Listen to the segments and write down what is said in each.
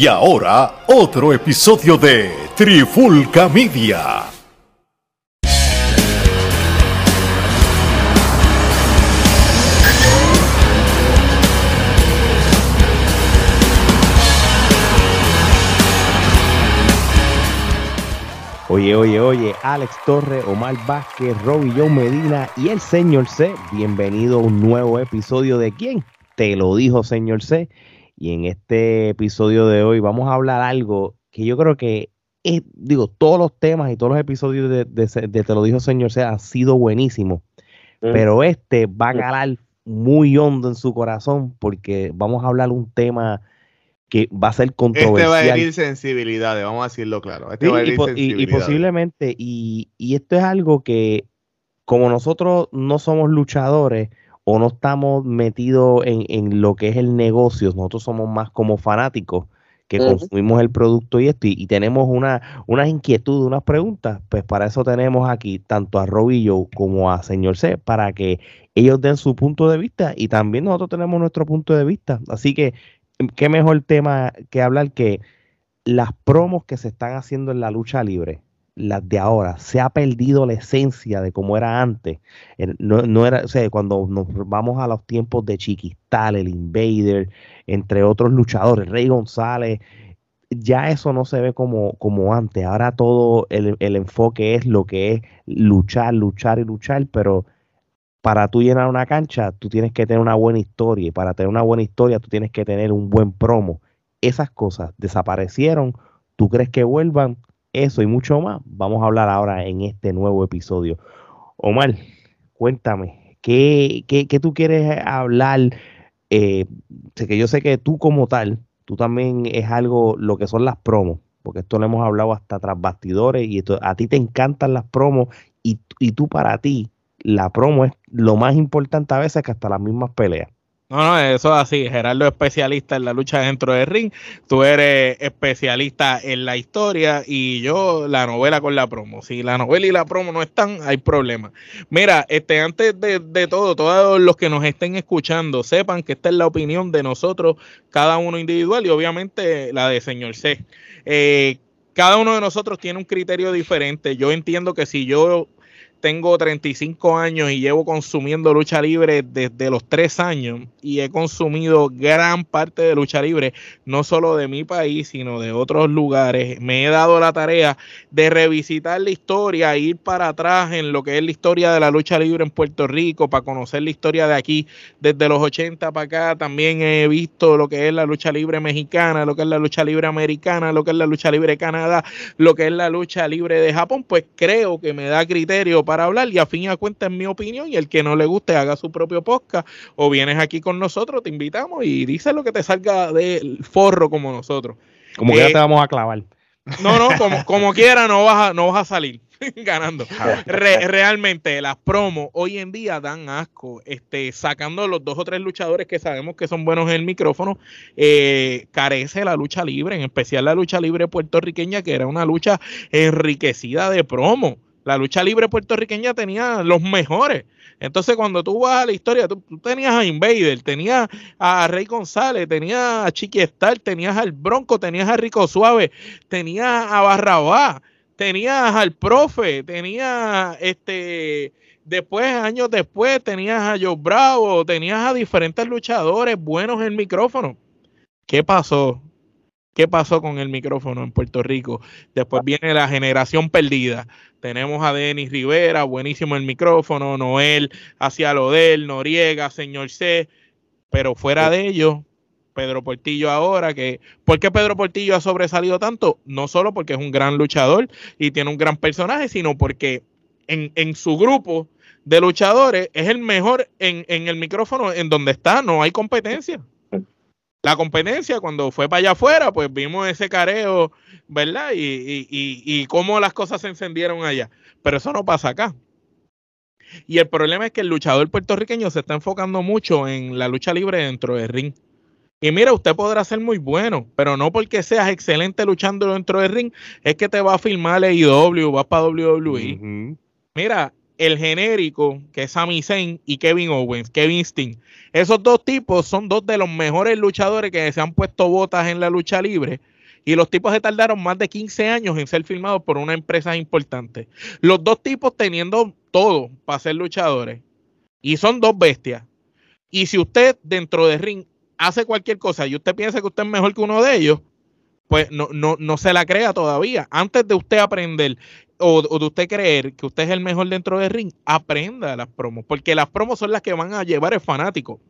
Y ahora, otro episodio de Trifulca Media. Oye, oye, oye, Alex Torre, Omar Vázquez, Robbie John Medina y el señor C. Bienvenido a un nuevo episodio de ¿Quién? Te lo dijo, señor C. Y en este episodio de hoy vamos a hablar algo que yo creo que es, digo, todos los temas y todos los episodios de, Te lo dijo, señor C han sido buenísimos. Mm. Pero este va a calar muy hondo en su corazón porque vamos a hablar un tema que va a ser controversial. Este va a herir sensibilidades, vamos a decirlo claro. Este y, posiblemente, y, esto es algo que como nosotros no somos luchadores o no estamos metidos en, lo que es el negocio, nosotros somos más como fanáticos que consumimos el producto y esto, y, tenemos una, unas inquietudes, unas preguntas, pues para eso tenemos aquí tanto a Robillo como a Señor C, para que ellos den su punto de vista y también nosotros tenemos nuestro punto de vista. Así que qué mejor tema que hablar que las promos que se están haciendo en la lucha libre, las de ahora, se ha perdido la esencia de cómo era antes. No, era, o sea, cuando nos vamos a los tiempos de Chiquistal, el Invader, entre otros luchadores, Rey González, ya eso no se ve como, como antes. Ahora todo el, el enfoque es lo que es luchar, luchar y luchar, pero para tú llenar una cancha, tú tienes que tener una buena historia. Y para tener una buena historia, tú tienes que tener un buen promo. Esas cosas desaparecieron. ¿Tú crees que vuelvan? Eso y mucho más. Vamos a hablar ahora en este nuevo episodio. Omar, cuéntame, ¿qué, qué, qué tú quieres hablar? Eh, sé que yo sé que tú como tal, tú también es algo, lo que son las promos, porque esto lo hemos hablado hasta tras bastidores y a ti te encantan las promos y, y tú para ti, la promo es lo más importante a veces que hasta las mismas peleas. No, no, eso es así. Gerardo es especialista en la lucha dentro del ring. Tú eres especialista en la historia y yo la novela con la promo. Si la novela y la promo no están, hay problema. Mira, este, antes de, todo, todos los que nos estén escuchando, sepan que esta es la opinión de nosotros, cada uno individual y obviamente la de señor C. Eh, cada uno de nosotros tiene un criterio diferente. Yo entiendo que si yo tengo 35 años y llevo consumiendo lucha libre desde los 3 años y he consumido gran parte de lucha libre, no solo de mi país, sino de otros lugares. Me he dado la tarea de revisitar la historia, ir para atrás en lo que es la historia de la lucha libre en Puerto Rico, para conocer la historia de aquí desde los 80 para acá. También he visto lo que es la lucha libre mexicana, lo que es la lucha libre americana, lo que es la lucha libre de Canadá, lo que es la lucha libre de Japón. Pues creo que me da criterio para hablar y a fin y a cuenta en mi opinión y el que no le guste haga su propio podcast o vienes aquí con nosotros, te invitamos y dice lo que te salga del forro como nosotros. Como que ya eh, te vamos a clavar. No, no, como, como quiera no vas a, no vas a salir ganando. realmente las promos hoy en día dan asco. Este, sacando los dos o tres luchadores que sabemos que son buenos en el micrófono, eh, carece la lucha libre, en especial la lucha libre puertorriqueña, que era una lucha enriquecida de promo la lucha libre puertorriqueña tenía los mejores. Entonces, cuando tú vas a la historia, tú, tenías a Invader, tenías a Rey González, tenías a Chiqui Star, tenías al Bronco, tenías a Rico Suave, tenías a Barrabá, tenías al Profe, tenías este. Después, años después, tenías a Joe Bravo, tenías a diferentes luchadores buenos en el micrófono. ¿Qué pasó? ¿Qué pasó con el micrófono en Puerto Rico? Después viene la generación perdida. Tenemos a Denis Rivera, buenísimo el micrófono, Noel hacia lo de él, Noriega, señor C, pero fuera de ello, Pedro Portillo ahora, que ¿por qué Pedro Portillo ha sobresalido tanto? No solo porque es un gran luchador y tiene un gran personaje, sino porque en, en su grupo de luchadores es el mejor en, en el micrófono en donde está, no hay competencia la competencia, cuando fue para allá afuera, pues vimos ese careo, ¿verdad? Y, y, y, y, cómo las cosas se encendieron allá. Pero eso no pasa acá. Y el problema es que el luchador puertorriqueño se está enfocando mucho en la lucha libre dentro del ring. Y mira, usted podrá ser muy bueno, pero no porque seas excelente luchando dentro del ring, es que te va a filmar el IW, vas para WWE. Mira, el genérico, que es Sami Zayn, y Kevin Owens, Kevin Sting. Esos dos tipos son dos de los mejores luchadores que se han puesto botas en la lucha libre. Y los tipos se tardaron más de 15 años en ser filmados por una empresa importante. Los dos tipos teniendo todo para ser luchadores. Y son dos bestias. Y si usted dentro de ring hace cualquier cosa y usted piensa que usted es mejor que uno de ellos, pues no, no, no se la crea todavía. Antes de usted aprender o, de usted creer que usted es el mejor dentro del ring, aprenda las promos, porque las promos son las que van a llevar el fanático.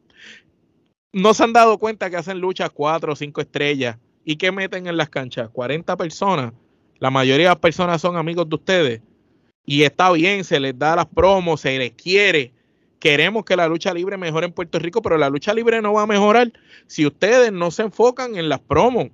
No se han dado cuenta que hacen luchas cuatro o cinco estrellas y que meten en las canchas 40 personas. La mayoría de las personas son amigos de ustedes y está bien, se les da las promos, se les quiere. Queremos que la lucha libre mejore en Puerto Rico, pero la lucha libre no va a mejorar si ustedes no se enfocan en las promos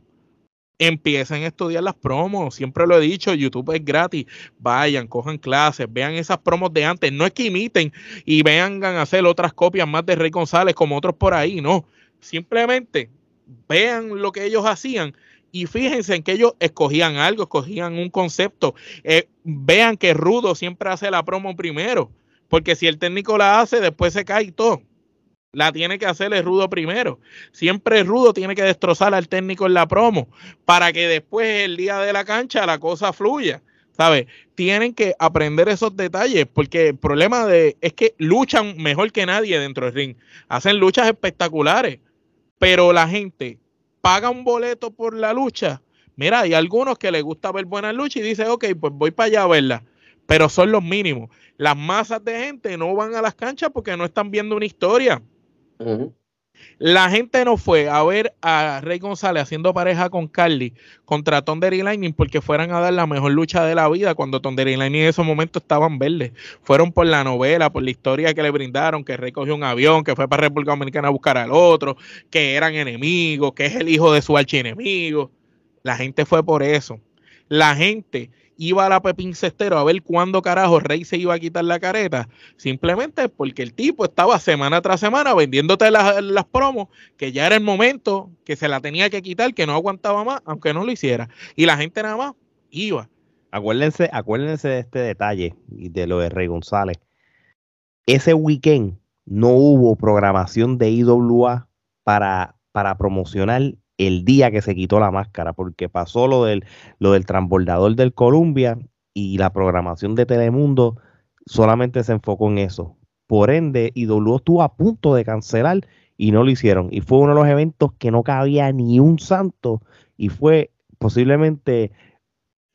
empiecen a estudiar las promos. Siempre lo he dicho, YouTube es gratis. Vayan, cojan clases, vean esas promos de antes. No es que imiten y vengan a hacer otras copias más de Rey González como otros por ahí, no. Simplemente vean lo que ellos hacían y fíjense en que ellos escogían algo, escogían un concepto. Eh, vean que Rudo siempre hace la promo primero, porque si el técnico la hace, después se cae todo la tiene que hacer el rudo primero. Siempre el rudo tiene que destrozar al técnico en la promo para que después el día de la cancha la cosa fluya. ¿Sabes? Tienen que aprender esos detalles porque el problema de, es que luchan mejor que nadie dentro del ring. Hacen luchas espectaculares, pero la gente paga un boleto por la lucha. Mira, hay algunos que les gusta ver buenas luchas y dicen, ok, pues voy para allá a verla, pero son los mínimos. Las masas de gente no van a las canchas porque no están viendo una historia la gente no fue a ver a Rey González haciendo pareja con Carly contra Thunder y Lightning porque fueran a dar la mejor lucha de la vida cuando Thunder y Lightning en esos momentos estaban verdes. Fueron por la novela, por la historia que le brindaron, que Rey cogió un avión, que fue para República Dominicana a buscar al otro, que eran enemigos, que es el hijo de su archienemigo. La gente fue por eso. La gente iba a la Pepín Cestero a ver cuándo carajo Rey se iba a quitar la careta, simplemente porque el tipo estaba semana tras semana vendiéndote las, las promos, que ya era el momento que se la tenía que quitar, que no aguantaba más, aunque no lo hiciera. Y la gente nada más iba. Acuérdense, acuérdense de este detalle y de lo de Rey González. Ese weekend no hubo programación de IWA para, para promocionar el día que se quitó la máscara, porque pasó lo del, lo del transbordador del Columbia y la programación de Telemundo solamente se enfocó en eso. Por ende, IW estuvo a punto de cancelar y no lo hicieron. Y fue uno de los eventos que no cabía ni un santo y fue posiblemente,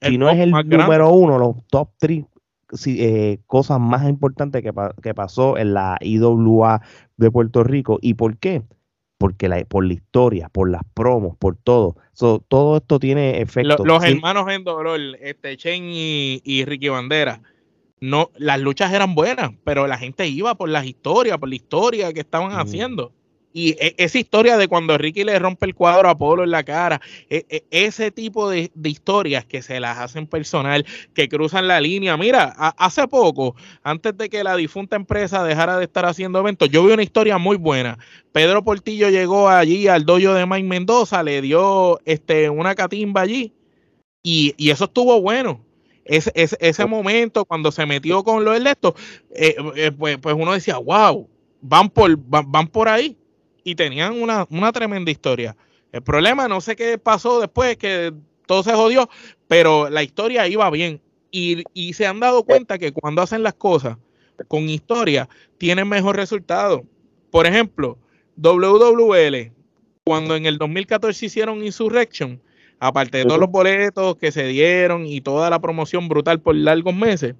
si no es el número uno, los top three eh, cosas más importantes que, que pasó en la IWA de Puerto Rico. ¿Y por qué? Porque la, por la historia, por las promos, por todo. todo esto tiene efecto. los hermanos en dolor, este Chen y, Ricky Bandera, no, las luchas eran buenas, pero la gente iba por las historias, por la historia que estaban haciendo. Y e, esa historia de cuando Ricky le rompe el cuadro a Polo en la cara, e, e, ese tipo de, historias que se las hacen personal, que cruzan la línea. Mira, hace poco, antes de que la difunta empresa dejara de estar haciendo eventos, yo vi una historia muy buena. Pedro Portillo llegó allí al dojo de Mike Mendoza, le dio este, una catimba allí, y, eso estuvo bueno. Ese, ese, momento, cuando se metió con lo de esto, eh, eh, pues, pues, uno decía, wow, van por, van por ahí y tenían una, tremenda historia. El problema, no sé qué pasó después, que todo se jodió, pero la historia iba bien. Y, y se han dado cuenta que cuando hacen las cosas con historia, tienen mejor resultado. Por ejemplo, WWL, cuando en el 2014 hicieron Insurrection, aparte de todos los boletos que se dieron y toda la promoción brutal por largos meses,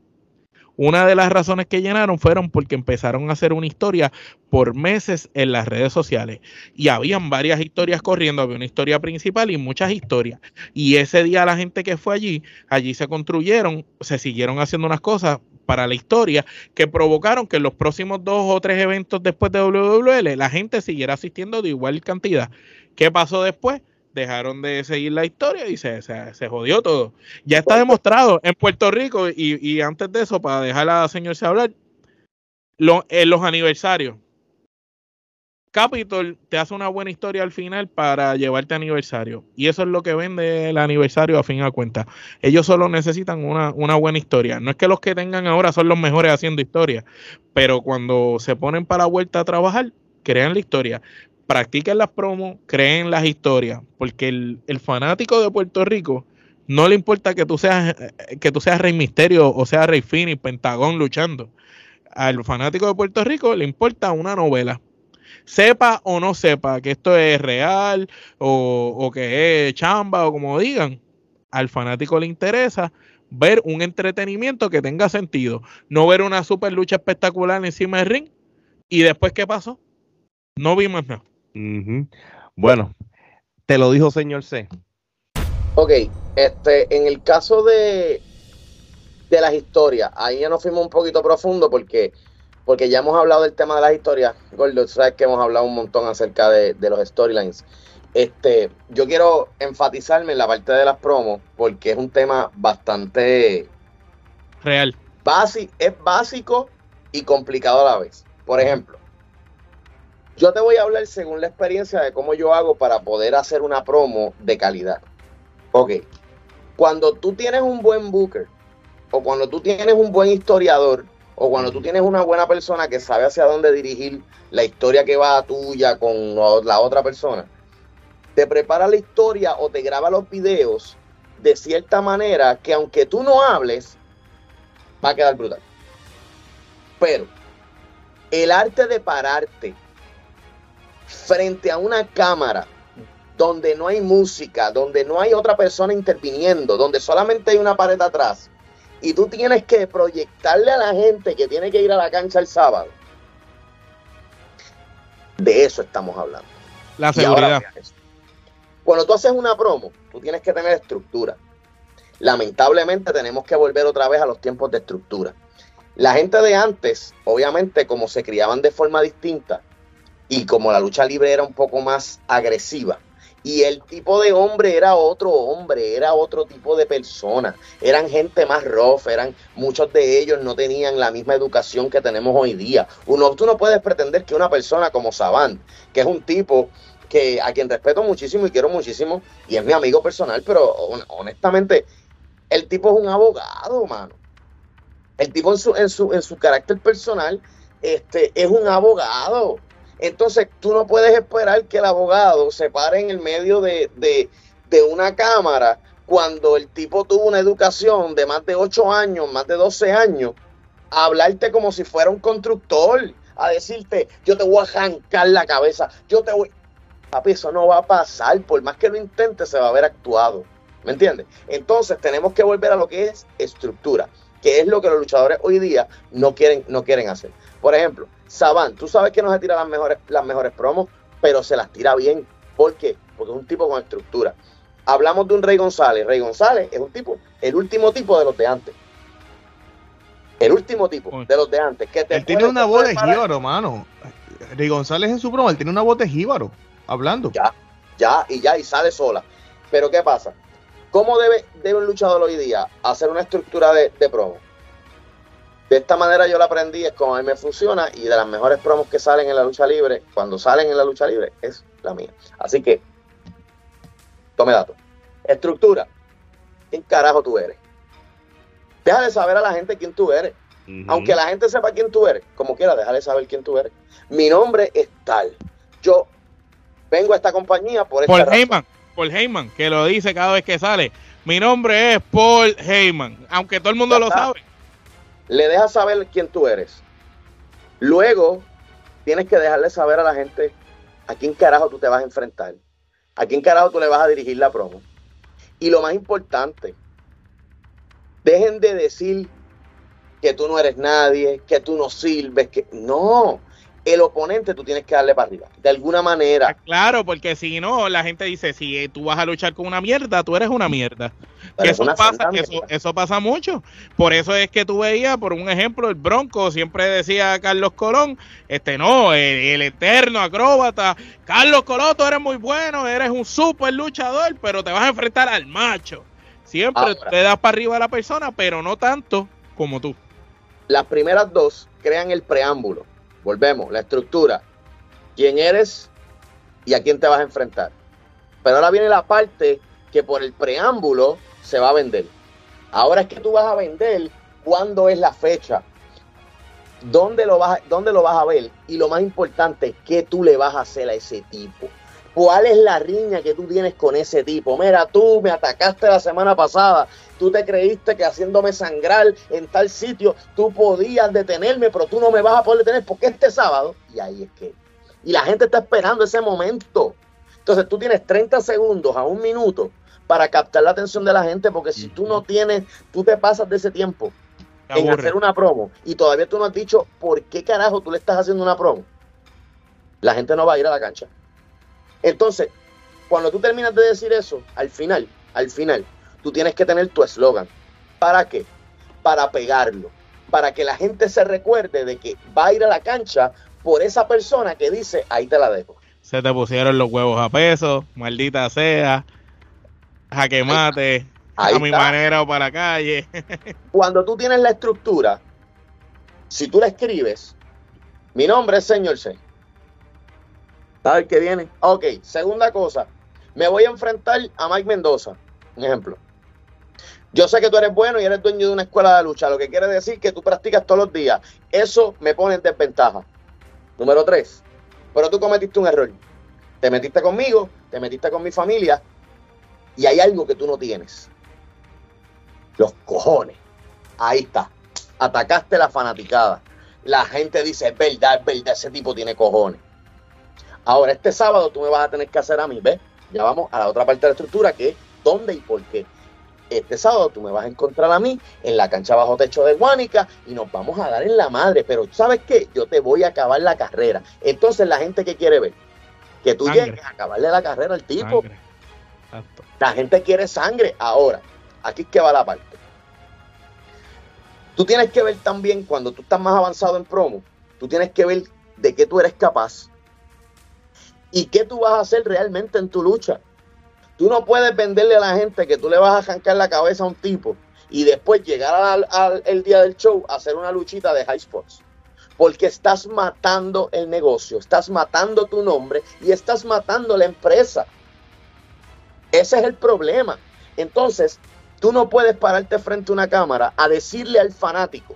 una de las razones que llenaron fueron porque empezaron a hacer una historia por meses en las redes sociales. Y habían varias historias corriendo, había una historia principal y muchas historias. Y ese día la gente que fue allí, allí se construyeron, se siguieron haciendo unas cosas para la historia que provocaron que en los próximos dos o tres eventos después de WWL la gente siguiera asistiendo de igual cantidad. ¿Qué pasó después? Dejaron de seguir la historia y se, se, jodió todo. Ya está demostrado en Puerto Rico y, antes de eso, para dejar a la señora hablar, en los aniversarios. Capitol te hace una buena historia al final para llevarte aniversario. Y eso es lo que vende el aniversario a fin de cuentas. Ellos solo necesitan una, una, buena historia. No es que los que tengan ahora son los mejores haciendo historia, pero cuando se ponen para la vuelta a trabajar, crean la historia. Practiquen las promos, creen las historias, porque el, el fanático de Puerto Rico no le importa que tú seas que tú seas Rey Misterio o sea Rey Phoenix, Pentagón luchando. Al fanático de Puerto Rico le importa una novela sepa o no sepa que esto es real o, que es chamba o como digan, al fanático le interesa ver un entretenimiento que tenga sentido, no ver una super lucha espectacular encima del ring y después qué pasó, no vimos nada. Bueno, te lo dijo señor C. Ok, este, en el caso de, de las historias, ahí ya nos fuimos un poquito profundo porque porque ya hemos hablado del tema de las historias, Gordo, sabes que hemos hablado un montón acerca de, los storylines. Este, yo quiero enfatizarme en la parte de las promos, porque es un tema bastante real. es básico y complicado a la vez. Por ejemplo, yo te voy a hablar según la experiencia de cómo yo hago para poder hacer una promo de calidad. Ok, cuando tú tienes un buen booker o cuando tú tienes un buen historiador, o cuando tú tienes una buena persona que sabe hacia dónde dirigir la historia que va tuya con la otra persona, te prepara la historia o te graba los videos de cierta manera que aunque tú no hables, va a quedar brutal. Pero el arte de pararte frente a una cámara donde no hay música, donde no hay otra persona interviniendo, donde solamente hay una pared atrás, y tú tienes que proyectarle a la gente que tiene que ir a la cancha el sábado. De eso estamos hablando. La seguridad. cuando tú haces una promo, tú tienes que tener estructura. Lamentablemente tenemos que volver otra vez a los tiempos de estructura. La gente de antes, obviamente, como se criaban de forma distinta y como la lucha libre era un poco más agresiva, y el tipo de hombre era otro hombre, era otro tipo de persona. Eran gente más rough, eran muchos de ellos no tenían la misma educación que tenemos hoy día. Uno, tú no puedes pretender que una persona como Saban, que es un tipo que a quien respeto muchísimo y quiero muchísimo y es mi amigo personal, pero honestamente el tipo es un abogado, mano. El tipo en su en su en su carácter personal este es un abogado entonces, tú no puedes esperar que el abogado se pare en el medio de, una cámara cuando el tipo tuvo una educación de más de 8 años, más de 12 años, a hablarte como si fuera un constructor, a decirte, yo te voy a arrancar la cabeza, yo te voy... Papi, eso no va a pasar, por más que lo intente, se va a haber actuado. ¿Me entiendes? Entonces tenemos que volver a lo que es estructura, que es lo que los luchadores hoy día no quieren, no quieren hacer. Por ejemplo, Saban, tú sabes que no se tira las mejores, las mejores promos, pero se las tira bien. ¿Por qué? Porque es un tipo con estructura. Hablamos de un Rey González. Rey González es un tipo, el último tipo de los de antes. El último tipo de los de antes. Que él tiene una voz de jíbaro, mano. Rey González en su promo, él tiene una voz de jíbaro, hablando. Ya, ya, y ya, y sale sola. Pero ¿qué pasa? ¿Cómo debe, debe un luchador hoy día hacer una estructura de, de promo? De esta manera yo la aprendí, es como a mí me funciona y de las mejores promos que salen en la lucha libre, cuando salen en la lucha libre, es la mía. Así que, tome datos. Estructura. ¿Quién carajo tú eres? Déjale saber a la gente quién tú eres. Aunque la gente sepa quién tú eres, como quiera, déjale saber quién tú eres. Mi nombre es tal. Yo vengo a esta compañía por esta Paul Heyman, Paul Heyman, que lo dice cada vez que sale. Mi nombre es Paul Heyman, aunque todo el mundo lo sabe le dejas saber quién tú eres. Luego, tienes que dejarle saber a la gente a quién carajo tú te vas a enfrentar, a quién carajo tú le vas a dirigir la promo. Y lo más importante, dejen de decir que tú no eres nadie, que tú no sirves, que no, el oponente tú tienes que darle para arriba, de alguna manera. Claro, porque si no, la gente dice, si tú vas a luchar con una mierda, tú eres una mierda eso, pasa, eso, pasa mucho. Por eso es que tú veías, por un ejemplo, el Bronco siempre decía Carlos Colón, este no, el, eterno acróbata. Carlos Colón, tú eres muy bueno, eres un super luchador, pero te vas a enfrentar al macho. Siempre te das para arriba a la persona, pero no tanto como tú. Las primeras dos crean el preámbulo. Volvemos, la estructura. quién eres y a quién te vas a enfrentar. Pero ahora viene la parte que por el preámbulo se va a vender. Ahora es que tú vas a vender cuándo es la fecha, dónde lo vas, dónde lo vas a ver y lo más importante, qué tú le vas a hacer a ese tipo. ¿Cuál es la riña que tú tienes con ese tipo? Mira, tú me atacaste la semana pasada, tú te creíste que haciéndome sangrar en tal sitio, tú podías detenerme, pero tú no me vas a poder detener porque este sábado, y ahí es que, y la gente está esperando ese momento. Entonces tú tienes 30 segundos a un minuto para captar la atención de la gente, porque si tú no tienes, tú te pasas de ese tiempo en hacer una promo y todavía tú no has dicho por qué carajo tú le estás haciendo una promo, la gente no va a ir a la cancha. Entonces, cuando tú terminas de decir eso, al final, al final, tú tienes que tener tu eslogan. ¿Para qué? Para pegarlo. Para que la gente se recuerde de que va a ir a la cancha por esa persona que dice, ahí te la dejo. Se te pusieron los huevos a peso, maldita sea, jaque mate, a mi manera o para la calle. Cuando tú tienes la estructura, si tú la escribes, mi nombre es señor C ¿Sabes qué viene? Ok, segunda cosa. Me voy a enfrentar a Mike Mendoza. Un ejemplo. Yo sé que tú eres bueno y eres dueño de una escuela de lucha, lo que quiere decir que tú practicas todos los días. Eso me pone en desventaja. Número tres. Pero tú cometiste un error. Te metiste conmigo, te metiste con mi familia y hay algo que tú no tienes. Los cojones. Ahí está. Atacaste la fanaticada. La gente dice, es verdad, es verdad, ese tipo tiene cojones. Ahora, este sábado tú me vas a tener que hacer a mí, ¿ves? Ya vamos a la otra parte de la estructura que es dónde y por qué. Este sábado tú me vas a encontrar a mí en la cancha bajo techo de Guánica y nos vamos a dar en la madre. Pero ¿sabes qué? Yo te voy a acabar la carrera. Entonces, la gente que quiere ver que tú llegues a acabarle la carrera al tipo. La gente quiere sangre. Ahora, aquí es que va la parte. Tú tienes que ver también cuando tú estás más avanzado en promo, tú tienes que ver de qué tú eres capaz y qué tú vas a hacer realmente en tu lucha. Tú no puedes venderle a la gente que tú le vas a arrancar la cabeza a un tipo y después llegar al, el día del show a hacer una luchita de high sports. Porque estás matando el negocio, estás matando tu nombre y estás matando la empresa. Ese es el problema. Entonces, tú no puedes pararte frente a una cámara a decirle al fanático,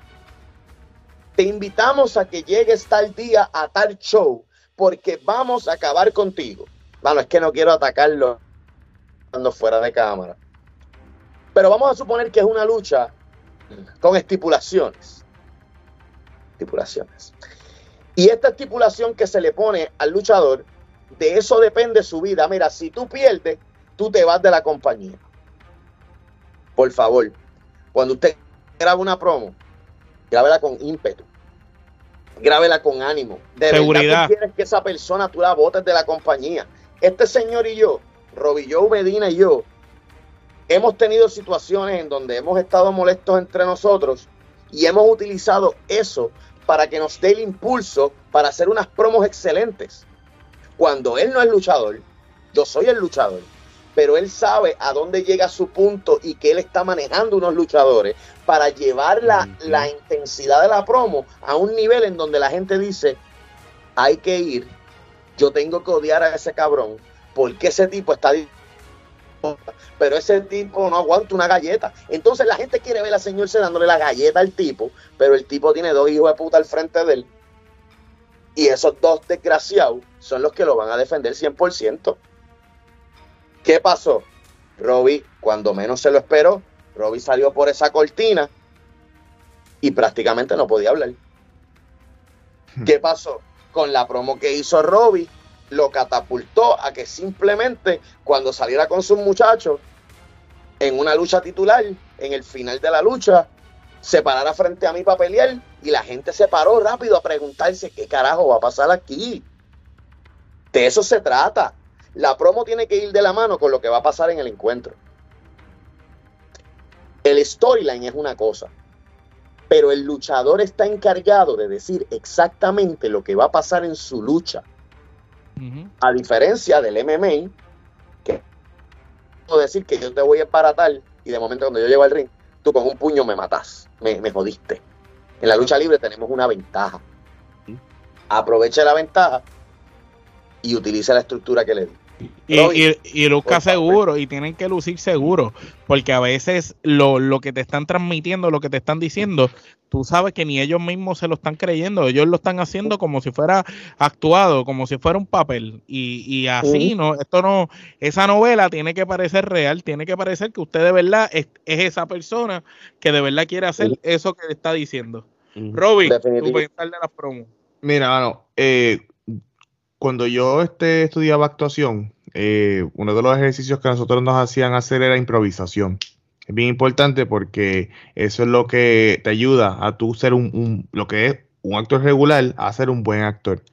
te invitamos a que llegues tal día a tal show porque vamos a acabar contigo. Bueno, es que no quiero atacarlo fuera de cámara. Pero vamos a suponer que es una lucha con estipulaciones. Estipulaciones. Y esta estipulación que se le pone al luchador, de eso depende su vida. Mira, si tú pierdes, tú te vas de la compañía. Por favor, cuando usted graba una promo, grábela con ímpetu grábela con ánimo. De Seguridad. tú quieres que esa persona tú la votes de la compañía. Este señor y yo, Roby Joe Medina y yo, hemos tenido situaciones en donde hemos estado molestos entre nosotros y hemos utilizado eso para que nos dé el impulso para hacer unas promos excelentes. Cuando él no es luchador, yo soy el luchador pero él sabe a dónde llega su punto y que él está manejando unos luchadores para llevar la, la, intensidad de la promo a un nivel en donde la gente dice, hay que ir, yo tengo que odiar a ese cabrón, porque ese tipo está... Pero ese tipo no aguanta una galleta. Entonces la gente quiere ver a señor se dándole la galleta al tipo, pero el tipo tiene dos hijos de puta al frente de él. Y esos dos desgraciados son los que lo van a defender 100%. ¿Qué pasó? Robbie, cuando menos se lo esperó, Robbie salió por esa cortina y prácticamente no podía hablar. Hmm. ¿Qué pasó? Con la promo que hizo Robbie, lo catapultó a que simplemente cuando saliera con sus muchachos en una lucha titular, en el final de la lucha, se parara frente a mí para pelear y la gente se paró rápido a preguntarse qué carajo va a pasar aquí. De eso se trata. La promo tiene que ir de la mano con lo que va a pasar en el encuentro. El storyline es una cosa, pero el luchador está encargado de decir exactamente lo que va a pasar en su lucha. A diferencia del MMA, que puedo decir que yo te voy a embaratar y de momento cuando yo llego al ring, tú con un puño me matas, me, me jodiste. En la lucha libre tenemos una ventaja. Aproveche la ventaja y utilice la estructura que le di. Y, y, y, luzca seguro, y tienen que lucir seguro, porque a veces lo, lo, que te están transmitiendo, lo que te están diciendo, tú sabes que ni ellos mismos se lo están creyendo, ellos lo están haciendo como si fuera actuado, como si fuera un papel, y, y así, ¿no? Esto no, esa novela tiene que parecer real, tiene que parecer que usted de verdad es, es esa persona que de verdad quiere hacer eso que le está diciendo. Robin, tu pensar de las promos. Mira, bueno, eh, cuando yo este, estudiaba actuación, eh, uno de los ejercicios que nosotros nos hacían hacer era improvisación. Es bien importante porque eso es lo que te ayuda a tú ser un, lo que es un actor regular a ser un buen actor.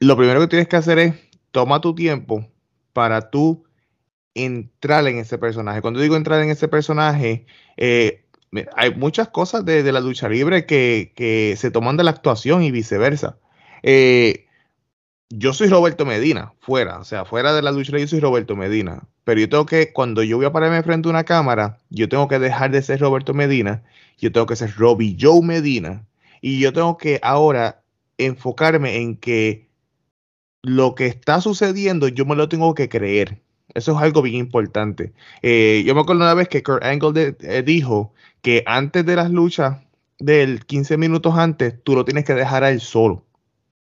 Lo primero que tienes que hacer es toma tu tiempo para tú entrar en ese personaje. Cuando digo entrar en ese personaje, eh, hay muchas cosas de, la lucha libre que, se toman de la actuación y viceversa. Eh, yo soy Roberto Medina, fuera, o sea, fuera de la lucha yo soy Roberto Medina, pero yo tengo que, cuando yo voy a pararme frente a una cámara, yo tengo que dejar de ser Roberto Medina, yo tengo que ser Robbie Joe Medina, y yo tengo que ahora enfocarme en que lo que está sucediendo yo me lo tengo que creer. Eso es algo bien importante. Eh, yo me acuerdo una vez que Kurt Angle eh, dijo que antes de las luchas, del 15 minutos antes, tú lo tienes que dejar a él solo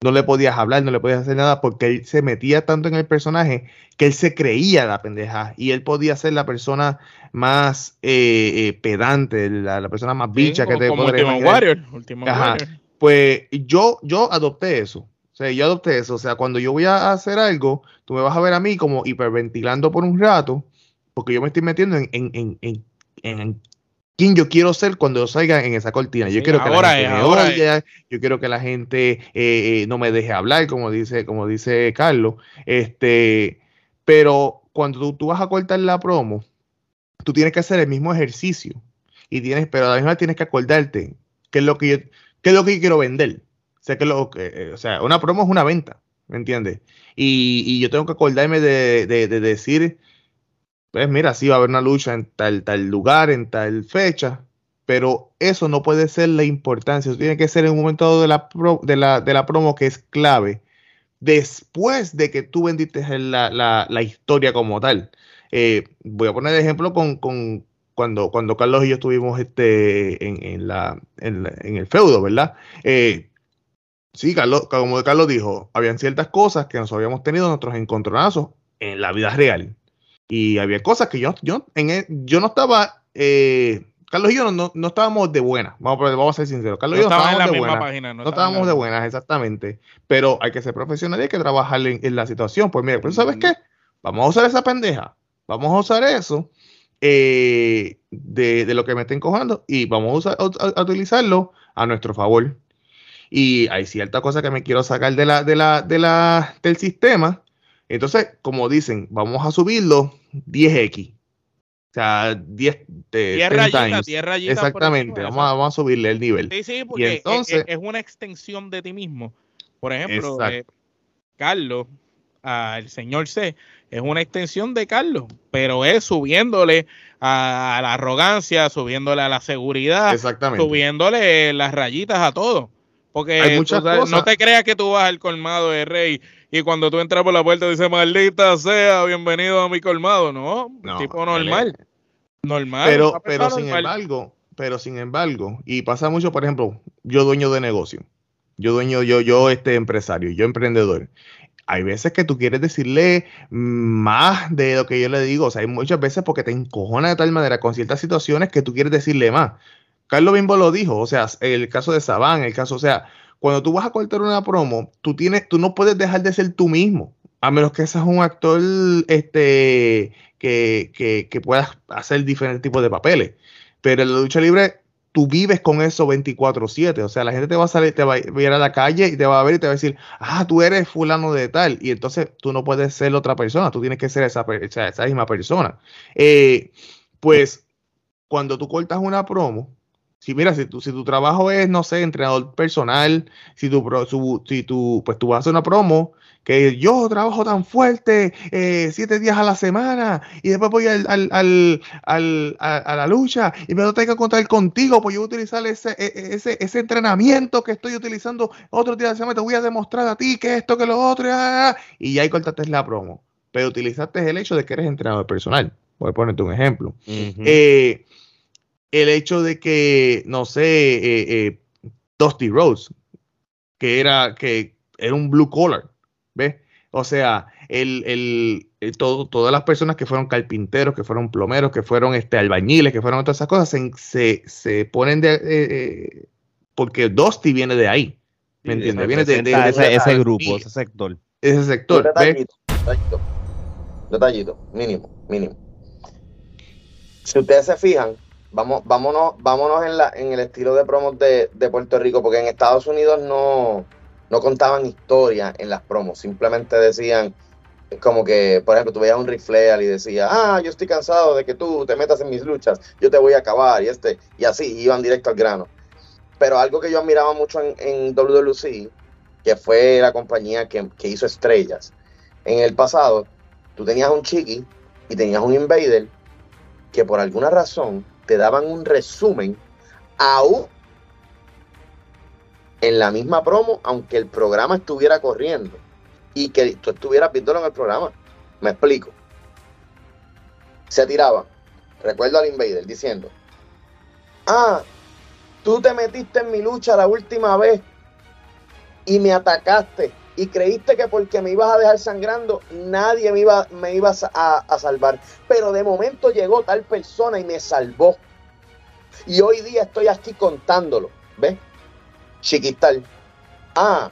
no le podías hablar, no le podías hacer nada porque él se metía tanto en el personaje que él se creía la pendeja y él podía ser la persona más eh, eh, pedante, la, persona más bicha que te podría Warrior, Pues yo, yo adopté eso. O sea, yo adopté eso. O sea, cuando yo voy a hacer algo, tú me vas a ver a mí como hiperventilando por un rato, porque yo me estoy metiendo en, en, en, en quién yo quiero ser cuando salga en esa cortina. Yo quiero que la gente me oiga, yo quiero que la gente eh, no me deje hablar, como dice, como dice Carlos. Este, pero cuando tú, vas a cortar la promo, tú tienes que hacer el mismo ejercicio. Y tienes, pero a la misma tienes que acordarte qué es lo que yo, qué es lo que quiero vender. O sea, que lo, eh, o sea, una promo es una venta, ¿me entiendes? Y, yo tengo que acordarme de, de, de decir pues mira, sí va a haber una lucha en tal, tal lugar, en tal fecha, pero eso no puede ser la importancia, eso tiene que ser en un momento de la, de la, de la promo que es clave, después de que tú vendiste la, la, historia como tal. Eh, voy a poner ejemplo con, con, cuando, cuando Carlos y yo estuvimos este, en, en, la, en, el feudo, ¿verdad? Eh, sí, Carlos, como Carlos dijo, habían ciertas cosas que nos habíamos tenido nuestros encontronazos en la vida real. Y había cosas que yo, yo, en e, yo no estaba, eh, Carlos y yo no, no, estábamos de buenas, vamos, vamos a ser sinceros. Carlos y yo no estábamos de buenas. no, estábamos de buenas, exactamente. Pero hay que ser profesional y hay que trabajar en, la situación. Pues mira, pues ¿sabes qué? Vamos a usar esa pendeja. Vamos a usar eso eh, de, de, lo que me está encojando y vamos a, a, utilizarlo a nuestro favor. Y hay ciertas cosas que me quiero sacar de la, de la, de la, del sistema. Entonces, como dicen, vamos a subirlo 10x. O sea, 10, de 10 rayitas, Exactamente, vamos a, vamos a, subirle el nivel. Sí, sí, porque entonces, es, una extensión de ti mismo. Por ejemplo, eh, Carlos, el señor C, es una extensión de Carlos, pero es subiéndole a, la arrogancia, subiéndole a la seguridad, subiéndole las rayitas a todo. Porque no te creas que tú vas al colmado de rey y cuando tú entras por la puerta dice, maldita sea, bienvenido a mi colmado. No, tipo normal. Normal. Pero, pero sin embargo, pero sin embargo, y pasa mucho, por ejemplo, yo dueño de negocio, yo dueño, yo, yo este empresario, yo emprendedor. Hay veces que tú quieres decirle más de lo que yo le digo. O sea, hay muchas veces porque te encojona de tal manera con ciertas situaciones que tú quieres decirle más. Carlos Bimbo lo dijo, o sea, el caso de Sabán, el caso, o sea, cuando tú vas a cortar una promo, tú tienes, tú no puedes dejar de ser tú mismo, a menos que seas un actor este, que, que, puedas hacer diferentes tipos de papeles. Pero en la lucha libre, tú vives con eso 24/7. O sea, la gente te va a salir, te va a ir a la calle y te va a ver y te va a decir, ah, tú eres fulano de tal. Y entonces tú no puedes ser otra persona, tú tienes que ser esa, esa misma persona. Eh, pues cuando tú cortas una promo, Si mira, si tu, si tu trabajo es, no sé, entrenador personal, si tu, si tu, pues tú vas a hacer una promo, que yo trabajo tan fuerte eh, siete días a la semana y después voy al, al, al, a, la lucha y me lo tengo que contar contigo, pues yo voy a utilizar ese, e, e, ese, ese entrenamiento que estoy utilizando otro día de la semana, te voy a demostrar a ti que esto, que lo otro, y ahí cortaste la promo. Pero utilizaste el hecho de que eres entrenador personal. Voy a ponerte un ejemplo. eh, el hecho de que, no sé, eh, eh, Dusty Rose, que era, que era un blue collar, ¿ves? O sea, el, el, todo, todas las personas que fueron carpinteros, que fueron plomeros, que fueron este, albañiles, que fueron todas esas cosas, se, se, ponen de... Eh, porque Dusty viene de ahí. ¿Me entiendes? Viene de, ese, grupo, ese sector. Ese sector. detallito, detallito, detallito, mínimo, mínimo. Si ustedes se fijan, Vamos, vámonos, vámonos en, la, en el estilo de promos de, Puerto Rico, porque en Estados Unidos no, no contaban historia en las promos, simplemente decían como que, por ejemplo, tú veías un Ric y decía, ah, yo estoy cansado de que tú te metas en mis luchas, yo te voy a acabar, y este, y así, iban directo al grano. Pero algo que yo admiraba mucho en, en WWC, que fue la compañía que, que hizo estrellas, en el pasado, tú tenías un Chiqui y tenías un Invader que por alguna razón te daban un resumen aún en la misma promo, aunque el programa estuviera corriendo y que tú estuvieras viéndolo en el programa. Me explico. Se tiraba, recuerdo al Invader diciendo, ah, tú te metiste en mi lucha la última vez y me atacaste y creíste que porque me ibas a dejar sangrando nadie me iba, me a, a, salvar. Pero de momento llegó tal persona y me salvó. Y hoy día estoy aquí contándolo. ¿Ves? Chiquital. Ah,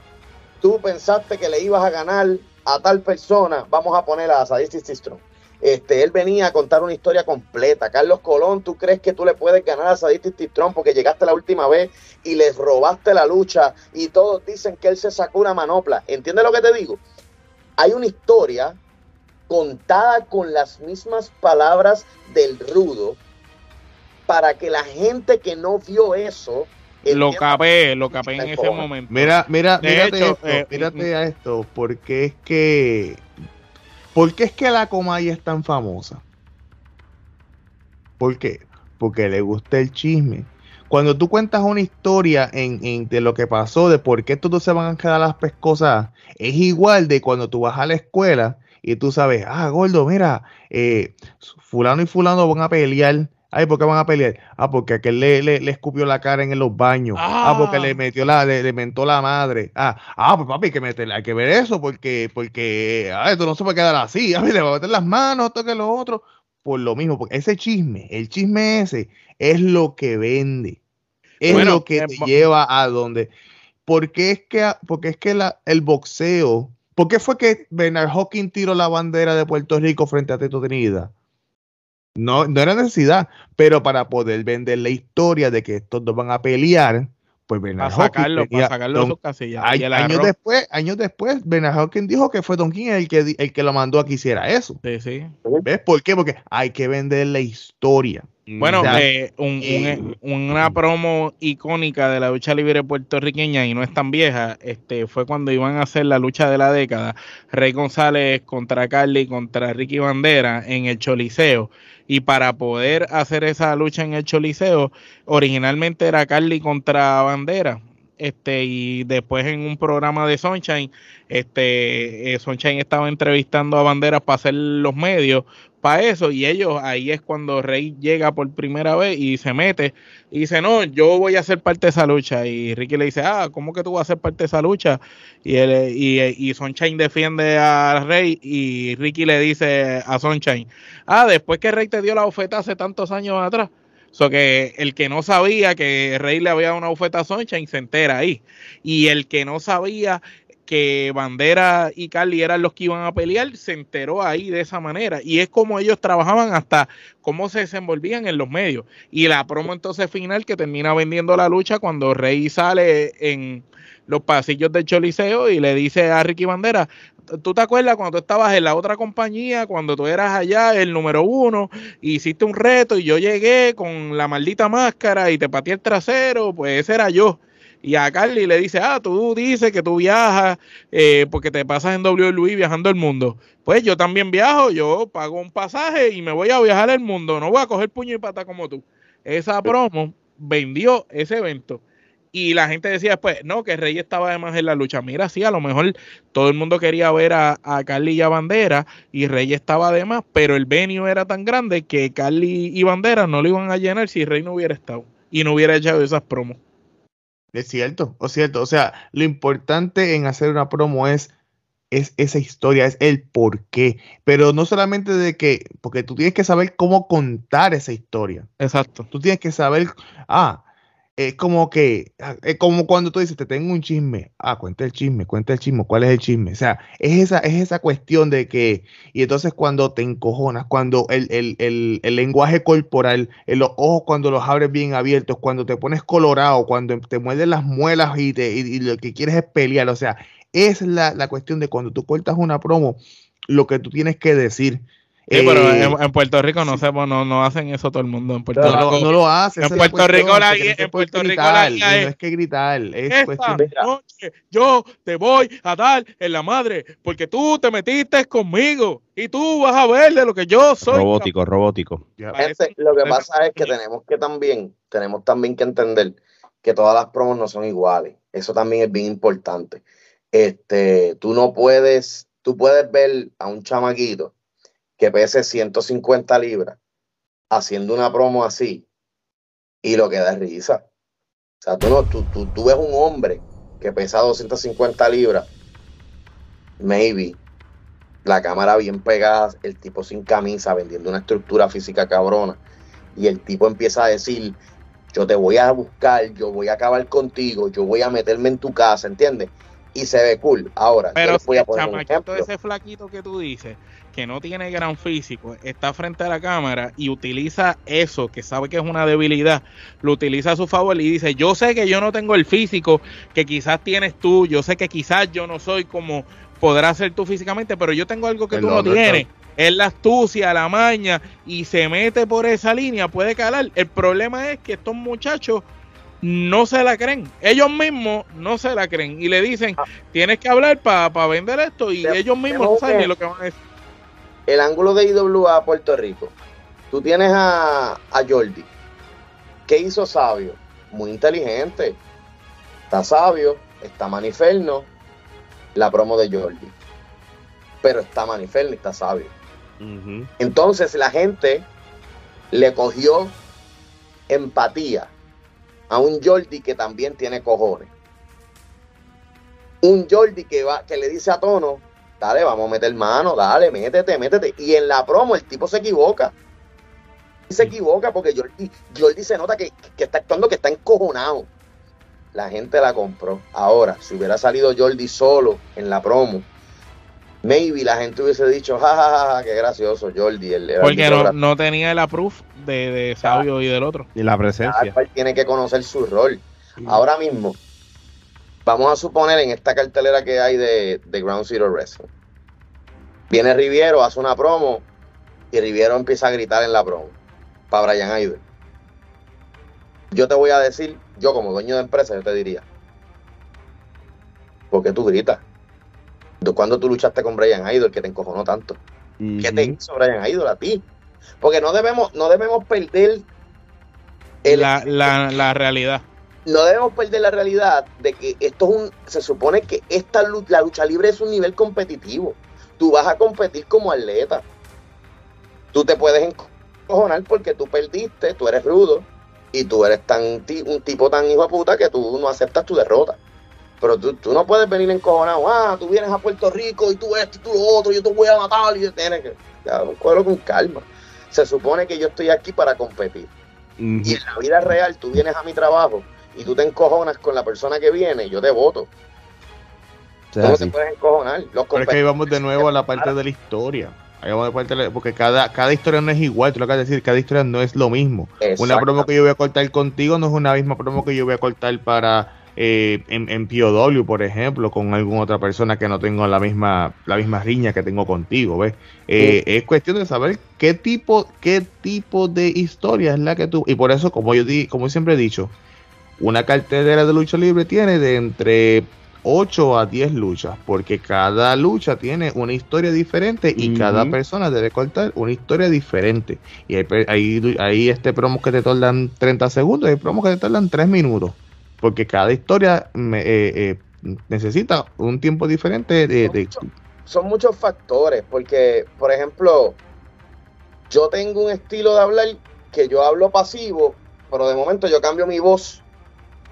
tú pensaste que le ibas a ganar a tal persona. Vamos a poner a Sadistic Strong. Este, él venía a contar una historia completa. Carlos Colón, ¿tú crees que tú le puedes ganar a Sadistic Strong porque llegaste la última vez y les robaste la lucha y todos dicen que él se sacó una manopla? ¿Entiendes lo que te digo? Hay una historia contada con las mismas palabras del rudo para que la gente que no vio eso lo capé, lo capé en ese momento. Mira, mira, mírate, esto, eh, mírate a esto, porque es que ¿Por qué es que la Comay es tan famosa? ¿Por qué? Porque le gusta el chisme. Cuando tú cuentas una historia en, de lo que pasó, de por qué todos se van a quedar las pescosas, es igual de cuando tú vas a la escuela y tú sabes, ah, gordo, mira, eh, fulano y fulano van a pelear Ay, ¿por qué van a pelear? Ah, porque aquel le, le, escupió la cara en los baños. Ah, porque le ah. metió la, le, mentó la madre. Ah, ah, pues papi, hay que meterle, hay que ver eso, porque, porque, ay, esto no se puede quedar así. A ver, le va a meter las manos, esto que lo otro. Por lo mismo, porque ese chisme, el chisme ese, es lo que vende. Es lo que eh, te lleva a donde. Porque es que, porque es que la, el boxeo, ¿por qué fue que Bernard Hawking tiró la bandera de Puerto Rico frente a Teto Trinidad? No, no era necesidad, pero para poder vender la historia de que estos dos van a pelear, pues Bernard para sacarlo, sacarlo años después, años después, Bernard dijo que fue Don King el que, el que lo mandó a que hiciera eso. Sí, sí. ¿Ves por qué? Porque hay que vender la historia. Bueno, eh, una promo icónica de la lucha libre puertorriqueña y no es tan vieja, este, fue cuando iban a hacer la lucha de la década, Rey González contra Carly contra Ricky Bandera en el Choliseo y para poder hacer esa lucha en el Choliseo, originalmente era Carly contra Bandera. Este, y después en un programa de Sunshine, este, eh, Sunshine estaba entrevistando a Banderas para hacer los medios para eso y ellos ahí es cuando Rey llega por primera vez y se mete y dice no yo voy a ser parte de esa lucha y Ricky le dice ah cómo que tú vas a ser parte de esa lucha y él, y, y Sunshine defiende a Rey y Ricky le dice a Sunshine ah después que Rey te dio la oferta hace tantos años atrás So que el que no sabía que Rey le había dado una oferta a Sunshine se entera ahí. Y el que no sabía que Bandera y Carly eran los que iban a pelear, se enteró ahí de esa manera. Y es como ellos trabajaban hasta cómo se desenvolvían en los medios. Y la promo entonces final que termina vendiendo la lucha cuando Rey sale en los pasillos del Choliseo y le dice a Ricky Bandera, tú te acuerdas cuando tú estabas en la otra compañía, cuando tú eras allá el número uno, hiciste un reto y yo llegué con la maldita máscara y te pateé el trasero, pues ese era yo. Y a Carly le dice, ah, tú dices que tú viajas eh, porque te pasas en WWE viajando el mundo. Pues yo también viajo, yo pago un pasaje y me voy a viajar el mundo. No voy a coger puño y pata como tú. Esa promo vendió ese evento. Y la gente decía después, no, que Rey estaba además en la lucha. Mira, sí, a lo mejor todo el mundo quería ver a, a Carly y a Bandera y Rey estaba además, pero el venue era tan grande que Carly y Bandera no lo iban a llenar si Rey no hubiera estado y no hubiera echado esas promos. Es cierto, es cierto. O sea, lo importante en hacer una promo es, es esa historia, es el por qué. Pero no solamente de que, porque tú tienes que saber cómo contar esa historia. Exacto. Tú tienes que saber, ah, es como que, ah, es como cuando tú dices, te tengo un chisme, ah, cuenta el chisme, cuenta el chisme, ¿cuál es el chisme? O sea, es esa, es esa cuestión de que, y entonces cuando te encojonas, cuando el, el, el, el lenguaje corporal, en los ojos cuando los abres bien abiertos, cuando te pones colorado, cuando te muerden las muelas y, te, y, lo que quieres es pelear, o sea, es la, la cuestión de cuando tú cortas una promo, lo que tú tienes que decir pero eh, en, Puerto Rico no, sé, no, no hacen eso todo el mundo. En Puerto Rico, no, lo hacen. En Puerto Rico la en Puerto Rico la No es que gritar, es cuestión yo te voy a dar en la madre porque tú te metiste conmigo y tú vas a ver de lo que yo soy. Robótico, robótico. lo que pasa es que tenemos que también, tenemos también que entender que todas las promos no son iguales. Eso también es bien importante. Este, tú no puedes, tú puedes ver a un chamaquito que pese 150 libras haciendo una promo así y lo que da risa. O sea, tú, no, tú, tú, ves un hombre que pesa 250 libras, maybe, la cámara bien pegada, el tipo sin camisa, vendiendo una estructura física cabrona, y el tipo empieza a decir, yo te voy a buscar, yo voy a acabar contigo, yo voy a meterme en tu casa, ¿entiendes? Y se ve cool. Ahora, pero voy a poner ese flaquito que tú dices, que no tiene gran físico, está frente a la cámara y utiliza eso, que sabe que es una debilidad, lo utiliza a su favor y dice, yo sé que yo no tengo el físico que quizás tienes tú, yo sé que quizás yo no soy como podrás ser tú físicamente, pero yo tengo algo que tú no tienes. Es la astucia, la maña, y se mete por esa línea, puede calar. El problema es que estos muchachos no se la creen. Ellos mismos no se la creen y le dicen, ah. tienes que hablar para vender esto y ellos mismos no saben ni lo que van a decir el ángulo de IWA a Puerto Rico. Tú tienes a, a Jordi. ¿Qué hizo Sabio? Muy inteligente. Está Sabio, está Maniferno, la promo de Jordi. Pero está Maniferno y está Sabio. Entonces la gente le cogió empatía a un Jordi que también tiene cojones. Un Jordi que va, que le dice a Tono, dale, vamos a meter mano, dale, métete, métete. Y en la promo el tipo se equivoca. Se equivoca porque Jordi, Jordi se nota que, está actuando, que está encojonado. La gente la compró. Ahora, si hubiera salido Jordi solo en la promo, maybe la gente hubiese dicho, jajaja, ja, qué gracioso Jordi. El, porque no, tenía el approve de, de Sabio y del otro. Y la presencia. tiene que conocer su rol. Ahora mismo, vamos a suponer en esta cartelera que hay de, Ground Zero Wrestling. Viene Riviero, hace una promo y Riviero empieza a gritar en la promo para Brian Idol. Yo te voy a decir, yo como dueño de empresa, yo te diría, ¿por qué tú gritas? ¿Cuándo tú luchaste con Brian Idol que te encojonó tanto? ¿Qué te hizo Brian Idol a ti? Porque no debemos, no debemos perder la, la realidad no debemos perder la realidad de que esto es un, se supone que esta la lucha libre es un nivel competitivo. Tú vas a competir como atleta. Tú te puedes encojonar porque tú perdiste, tú eres rudo y tú eres tan un tipo tan hijo de puta que tú no aceptas tu derrota. Pero tú, no puedes venir encojonado, ah, tú vienes a Puerto Rico y tú esto y tú lo otro, yo te voy a matar y tienes que, ya, con calma. Se supone que yo estoy aquí para competir. Y en la vida real tú vienes a mi trabajo y tú te encojonas con la persona que viene, yo te voto. ¿Cómo se puedes encojonar? Los Pero es que ahí vamos de nuevo a la parte de la historia. Ahí vamos de parte porque cada, cada historia no es igual, tú lo acabas de decir, cada historia no es lo mismo. Una promo que yo voy a cortar contigo no es una misma promo que yo voy a cortar para eh, en, en, POW, por ejemplo, con alguna otra persona que no tengo la misma, la misma riña que tengo contigo, ¿ves? Eh, es cuestión de saber qué tipo, qué tipo de historia es la que tú, y por eso, como yo di, como siempre he dicho, una cartelera de lucha libre tiene de entre 8 a 10 luchas, porque cada lucha tiene una historia diferente y cada persona debe contar una historia diferente. Y hay, hay, este promos que te tardan 30 segundos y hay promos que te tardan 3 minutos, porque cada historia me, eh, eh, necesita un tiempo diferente de... son muchos factores, porque, por ejemplo, yo tengo un estilo de hablar que yo hablo pasivo, pero de momento yo cambio mi voz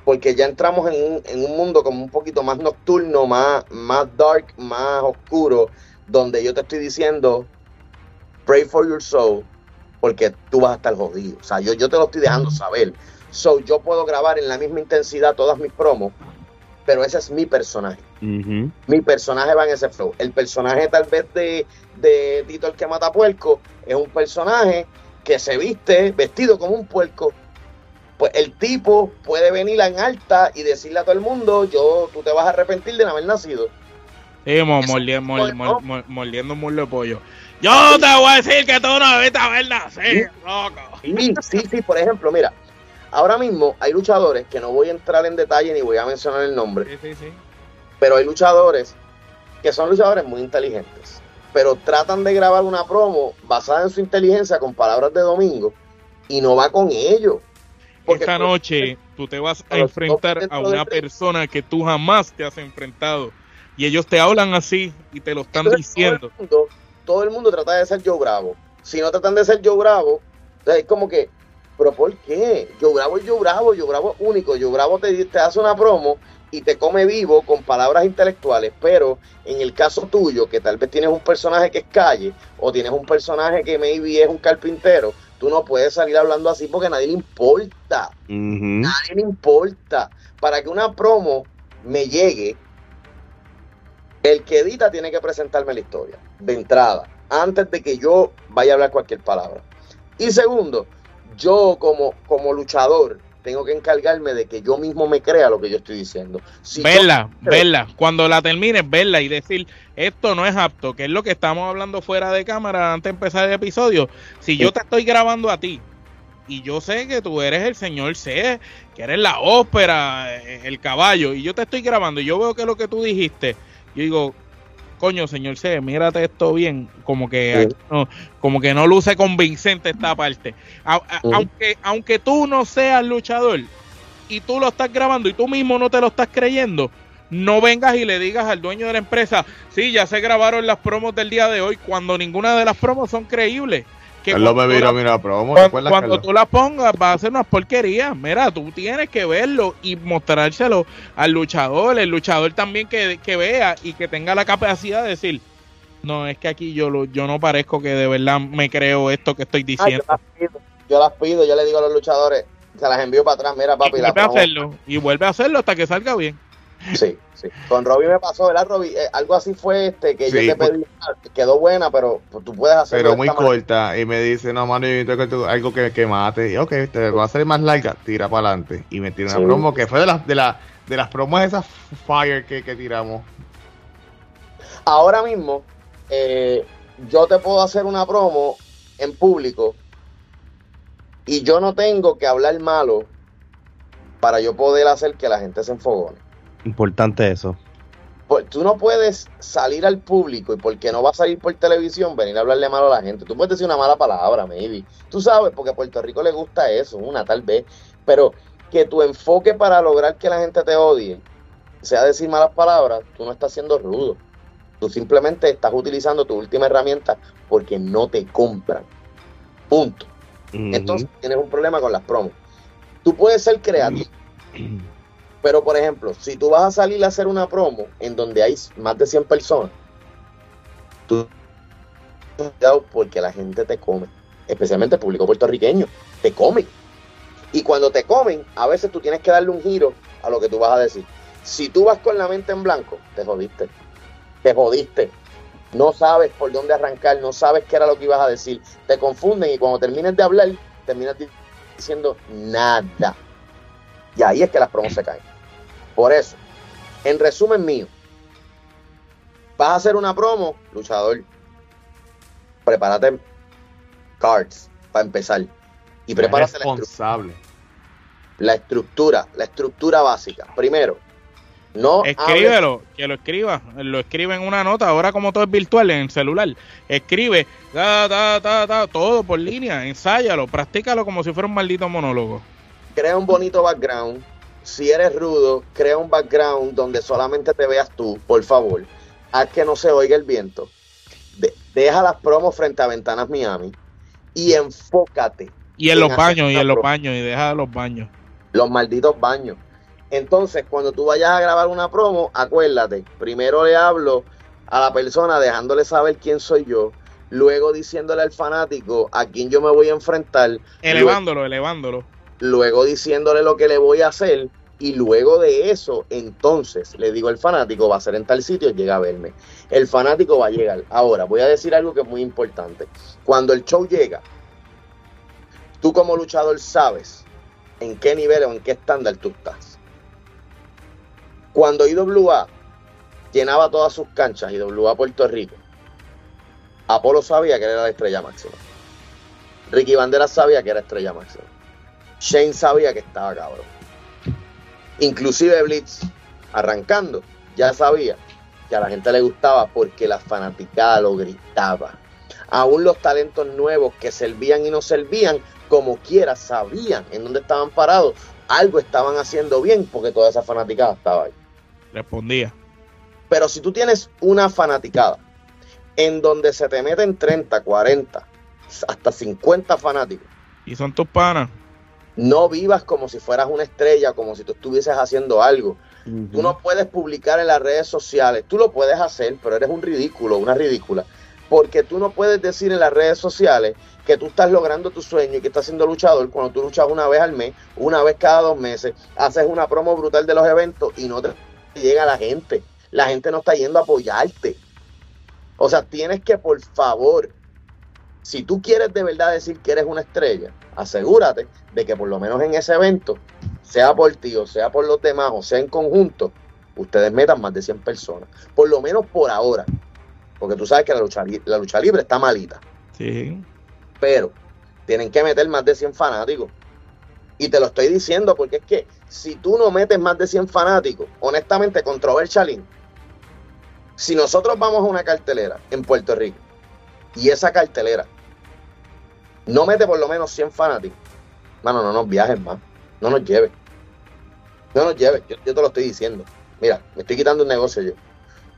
porque ya entramos en un, en un mundo como un poquito más nocturno, más, más dark, más oscuro, donde yo te estoy diciendo, pray for your soul, porque tú vas a estar jodido. O sea, yo, yo te lo estoy dejando saber. So, yo puedo grabar en la misma intensidad todas mis promos, pero ese es mi personaje. Mi personaje va en ese flow. El personaje tal vez de, de Tito el que mata puerco es un personaje que se viste vestido como un puerco, pues el tipo puede venir en alta y decirle a todo el mundo, yo, tú te vas a arrepentir de no haber nacido. Sí, mordiendo, un muslo de pollo. Yo te voy a decir que tú no debiste haber nacido, loco. Sí, sí, sí, por ejemplo, mira, ahora mismo hay luchadores, que no voy a entrar en detalle ni voy a mencionar el nombre, sí, sí, sí. pero hay luchadores que son luchadores muy inteligentes, pero tratan de grabar una promo basada en su inteligencia con palabras de domingo y no va con ellos esta noche tú te vas a enfrentar a una persona que tú jamás te has enfrentado. Y ellos te hablan así y te lo están diciendo. Todo el, mundo, trata de ser yo bravo. Si no tratan de ser yo bravo, es como que, pero ¿por qué? Yo bravo es yo bravo, yo bravo es único. Yo bravo te, te hace una promo y te come vivo con palabras intelectuales, pero en el caso tuyo, que tal vez tienes un personaje que es calle, o tienes un personaje que maybe es un carpintero, Tú no puedes salir hablando así porque a nadie le importa. Nadie le importa. Para que una promo me llegue, el que edita tiene que presentarme la historia de entrada, antes de que yo vaya a hablar cualquier palabra. Y segundo, yo como, como luchador tengo que encargarme de que yo mismo me crea lo que yo estoy diciendo. Si verla, verla. Cuando la termines, verla y decir, esto no es apto, que es lo que estamos hablando fuera de cámara antes de empezar el episodio. Si yo te estoy grabando a ti y yo sé que tú eres el señor C, que eres la ópera, eh, el caballo, y yo te estoy grabando y yo veo que lo que tú dijiste, yo digo, coño, señor C, mírate esto bien, como que no, como que no luce convincente esta parte. aunque, aunque tú no seas luchador y tú lo estás grabando y tú mismo no te lo estás creyendo, no vengas y le digas al dueño de la empresa, sí, ya se grabaron las promos del día de hoy, cuando ninguna de las promos son creíbles cuando, tú la pongas, va a ser una porquería. Mira, tú tienes que verlo y mostrárselo al luchador. El luchador también que, vea y que tenga la capacidad de decir, no, es que aquí yo, lo, yo no parezco que de verdad me creo esto que estoy diciendo. yo, las pido, yo le digo a los luchadores, se las envío para atrás, mira papi. Y vuelve a hacerlo, y vuelve a hacerlo hasta que salga bien. Sí, sí. Con Robbie me pasó, ¿verdad, Robbie? Eh, algo así fue este, que yo te pues. pedí, quedó buena, pero pues, tú puedes hacerlo. Pero muy corta. Y me dice, no, mano, yo tengo algo que, que mate. Y ok, te va a hacer más larga, tira para adelante. Y me tira una promo que fue de las, de, la, de las promos esas fire que, que tiramos. Ahora mismo, eh, yo te puedo hacer una promo en público y yo no tengo que hablar malo para yo poder hacer que la gente se enfogone. Importante eso. Pues tú no puedes salir al público y porque no va a salir por televisión venir a hablarle malo a la gente. Tú puedes decir una mala palabra, maybe. Tú sabes, porque a Puerto Rico le gusta eso, una tal vez. Pero que tu enfoque para lograr que la gente te odie sea decir malas palabras, tú no estás siendo rudo. Tú simplemente estás utilizando tu última herramienta porque no te compran. Punto. Entonces tienes un problema con las promos. Tú puedes ser creativo. Pero, por ejemplo, si tú vas a salir a hacer una promo en donde hay más de 100 personas, tú cuidado porque la gente te come, especialmente el público puertorriqueño, te come. Y cuando te comen, a veces tú tienes que darle un giro a lo que tú vas a decir. Si tú vas con la mente en blanco, te jodiste. Te jodiste. No sabes por dónde arrancar, no sabes qué era lo que ibas a decir. Te confunden y cuando termines de hablar, terminas diciendo nada. Y ahí es que las promos se caen. Por eso, en resumen mío, vas a hacer una promo, luchador, prepárate cards para empezar. Y prepárate responsable. La estructura, la estructura básica. Primero, no Escríbelo, que lo escriba, lo escribe en una nota, ahora como todo es virtual en el celular. Escribe, todo por línea, ensáyalo, practícalo como si fuera un maldito monólogo. Crea un bonito background. Si eres rudo, crea un background donde solamente te veas tú, por favor. Haz que no se oiga el viento. deja las promos frente a Ventanas Miami y enfócate. Y en, los baños, y en los baños, y deja los baños. Los malditos baños entonces, cuando tú vayas a grabar una promo, acuérdate, primero le hablo a la persona dejándole saber quién soy yo, luego diciéndole al fanático a quién yo me voy a enfrentar. Elevándolo, elevándolo. Luego diciéndole lo que le voy a hacer y luego de eso, entonces le digo al fanático, va a ser en tal sitio, llega a verme. El fanático va a llegar. Ahora, voy a decir algo que es muy importante. Cuando el show llega, tú como luchador sabes en qué nivel o en qué estándar tú estás. Cuando IWA llenaba todas sus canchas, IWA Puerto Rico, Apolo sabía que era la estrella máxima. Ricky Bandera sabía que era estrella máxima. Shane sabía que estaba cabrón. Inclusive Blitz, arrancando, ya sabía que a la gente le gustaba porque la fanaticada lo gritaba. Aún los talentos nuevos que servían y no servían, como quiera, sabían en dónde estaban parados. Algo estaban haciendo bien porque toda esa fanaticada estaba ahí. Respondía. Pero si tú tienes una fanaticada en donde se te meten 30, 40, hasta 50 fanáticos. Y son tus panas. No vivas como si fueras una estrella, como si tú estuvieses haciendo algo. Tú no puedes publicar en las redes sociales. Tú lo puedes hacer, pero eres un ridículo, una ridícula. Porque tú no puedes decir en las redes sociales que tú estás logrando tu sueño y que estás siendo luchador cuando tú luchas una vez al mes, una vez cada dos meses, haces una promo brutal de los eventos y no te llega la gente. La gente no está yendo a apoyarte. O sea, tienes que, por favor, si tú quieres de verdad decir que eres una estrella, asegúrate de que por lo menos en ese evento, sea por ti o sea por los demás o sea en conjunto, ustedes metan más de 100 personas. Por lo menos por ahora. Porque tú sabes que la lucha, la lucha libre está malita. Sí. Pero tienen que meter más de 100 fanáticos. Y te lo estoy diciendo porque es que si tú no metes más de 100 fanáticos, honestamente, controversial, si nosotros vamos a una cartelera en Puerto Rico y esa cartelera no mete por lo menos 100 fanáticos, mano, no nos viajes más, no nos lleves. No nos lleves, yo, yo te lo estoy diciendo. Mira, me estoy quitando un negocio yo.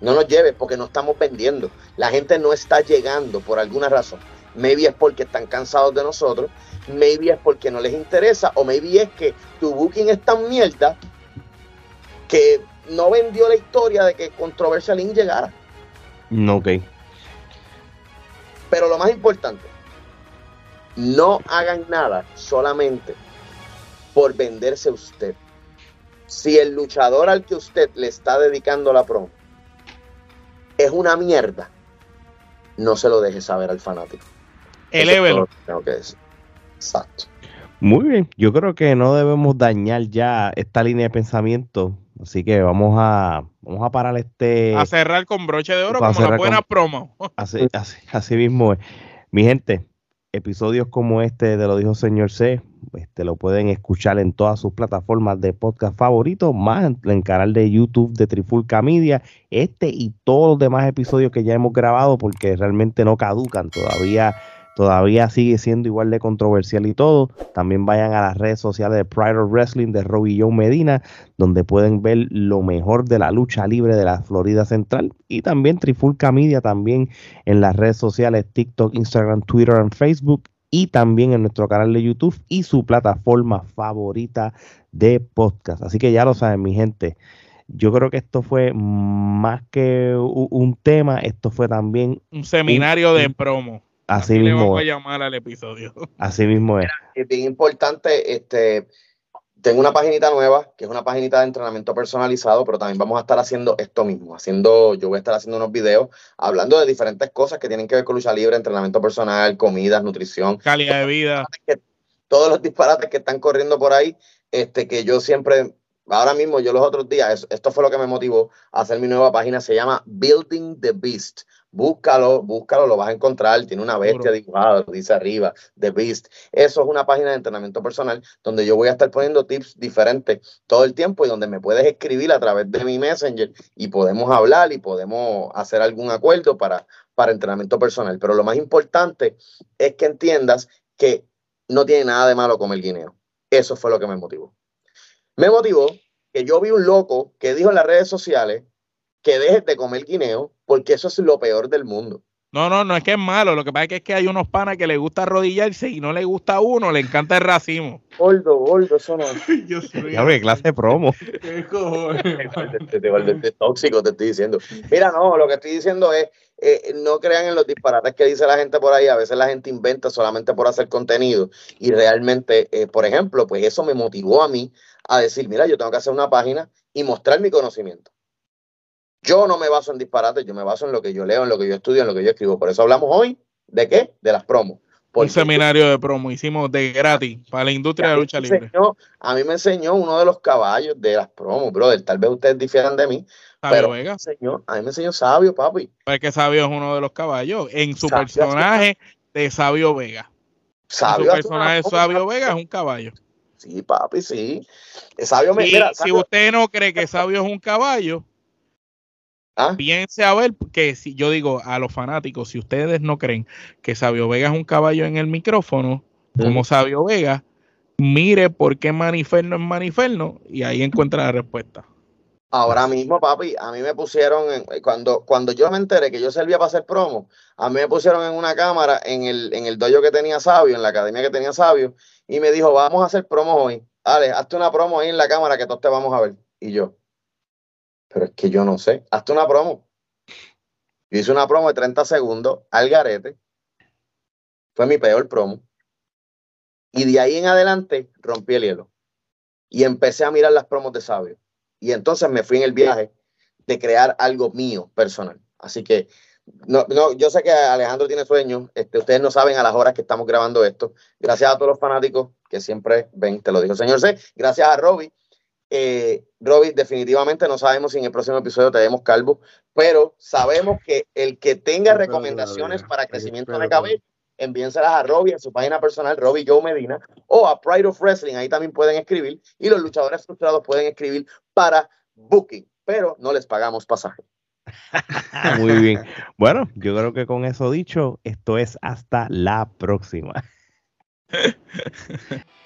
No nos lleves porque no estamos vendiendo. La gente no está llegando por alguna razón. Maybe es porque están cansados de nosotros, maybe es porque no les interesa, o maybe es que tu booking es tan mierda que no vendió la historia de que Controversial llegara. No, ok. Pero lo más importante, no hagan nada solamente por venderse usted. Si el luchador al que usted le está dedicando la promo es una mierda, no se lo deje saber al fanático. Elévelo. Tengo que decir. Exacto. Muy bien, yo creo que no debemos dañar ya esta línea de pensamiento, así que vamos a vamos a parar este a cerrar con broche de oro como una buena promo. Así, así, así mismo es. Mi gente, episodios como este de lo dijo señor C, este lo pueden escuchar en todas sus plataformas de podcast favoritos, más en el canal de YouTube de Trifulca Media, este y todos los demás episodios que ya hemos grabado porque realmente no caducan todavía todavía sigue siendo igual de controversial y todo. También vayan a las redes sociales de Pride of Wrestling de Robbie Joe Medina, donde pueden ver lo mejor de la lucha libre de la Florida Central. Y también Trifulca Media, también en las redes sociales TikTok, Instagram, Twitter y Facebook. Y también en nuestro canal de YouTube y su plataforma favorita de podcast. Así que ya lo saben, mi gente. Yo creo que esto fue más que un tema, esto fue también un seminario de promo Así mismo. a llamar al episodio. Así mismo es. Es bien importante, este, tengo una paginita nueva, que es una paginita de entrenamiento personalizado, pero también vamos a estar haciendo esto mismo, haciendo, yo voy a estar haciendo unos videos hablando de diferentes cosas que tienen que ver con lucha libre, entrenamiento personal, comidas, nutrición. Calidad de vida. todos los disparates que están corriendo por ahí, este, que yo siempre ahora mismo, yo los otros días, esto fue lo que me motivó a hacer mi nueva página, se llama Building the Beast. Búscalo, búscalo, lo vas a encontrar. Tiene una bestia dibujada, dice arriba, The Beast. Eso es una página de entrenamiento personal donde yo voy a estar poniendo tips diferentes todo el tiempo y donde me puedes escribir a través de mi Messenger y podemos hablar y podemos hacer algún acuerdo para, para entrenamiento personal. Pero lo más importante es que entiendas que no tiene nada de malo comer guineo. Eso fue lo que me motivó. Me motivó que yo vi un loco que dijo en las redes sociales que dejes de comer guineo porque eso es lo peor del mundo. No, no, no es que es malo. Lo que pasa es que, hay unos panas que les gusta arrodillarse y no le gusta a uno, le encanta el racimo. Gordo, gordo, eso no. ya ve, clase de promo. Qué Este tóxico te estoy diciendo. Mira, no, lo que estoy diciendo es, eh, no crean en los disparates que dice la gente por ahí. A veces la gente inventa solamente por hacer contenido. Y realmente, eh, por ejemplo, pues eso me motivó a mí a decir, mira, yo tengo que hacer una página y mostrar mi conocimiento. Yo no me baso en disparates, yo me baso en lo que yo leo, en lo que yo estudio, en lo que yo escribo. Por eso hablamos hoy de qué? De las promos. un seminario de promo hicimos de gratis para la industria de la lucha libre. a mí me enseñó uno de los caballos de las promos, brother. Tal vez ustedes difieran de mí. pero Vega. a mí me enseñó Sabio, papi. Pues que Sabio es uno de los caballos. En su personaje de Sabio Vega. Sabio su personaje de Sabio Vega es un caballo. Sí, papi, sí. Sabio me, Si usted no cree que Sabio es un caballo, ¿Ah? Piense a ver que si yo digo a los fanáticos, si ustedes no creen que Sabio Vega es un caballo en el micrófono, como Sabio Vega, mire por qué Maniferno es Maniferno y ahí encuentra la respuesta. Ahora mismo, papi, a mí me pusieron, cuando, cuando yo me enteré que yo servía para hacer promo, a mí me pusieron en una cámara en el, en el dojo que tenía Sabio, en la academia que tenía Sabio, y me dijo, vamos a hacer promo hoy. Dale, hazte una promo ahí en la cámara que todos te vamos a ver. Y yo, pero es que yo no sé. Hazte una promo. Yo hice una promo de 30 segundos al garete. Fue mi peor promo. Y de ahí en adelante rompí el hielo. Y empecé a mirar las promos de Sabio. Y entonces me fui en el viaje de crear algo mío, personal. Así que, no, no, yo sé que Alejandro tiene sueños. Este, ustedes no saben a las horas que estamos grabando esto. Gracias a todos los fanáticos que siempre ven, te lo dijo señor C. Gracias a Robbie eh, Robbie, definitivamente no sabemos si en el próximo episodio tenemos calvo, pero sabemos que el que tenga recomendaciones para crecimiento de cabello, envíenselas a Robbie en su página personal, Robbie Joe Medina, o a Pride of Wrestling, ahí también pueden escribir, y los luchadores frustrados pueden escribir para Booking, pero no les pagamos pasaje. Muy bien. Bueno, yo creo que con eso dicho, esto es hasta la próxima.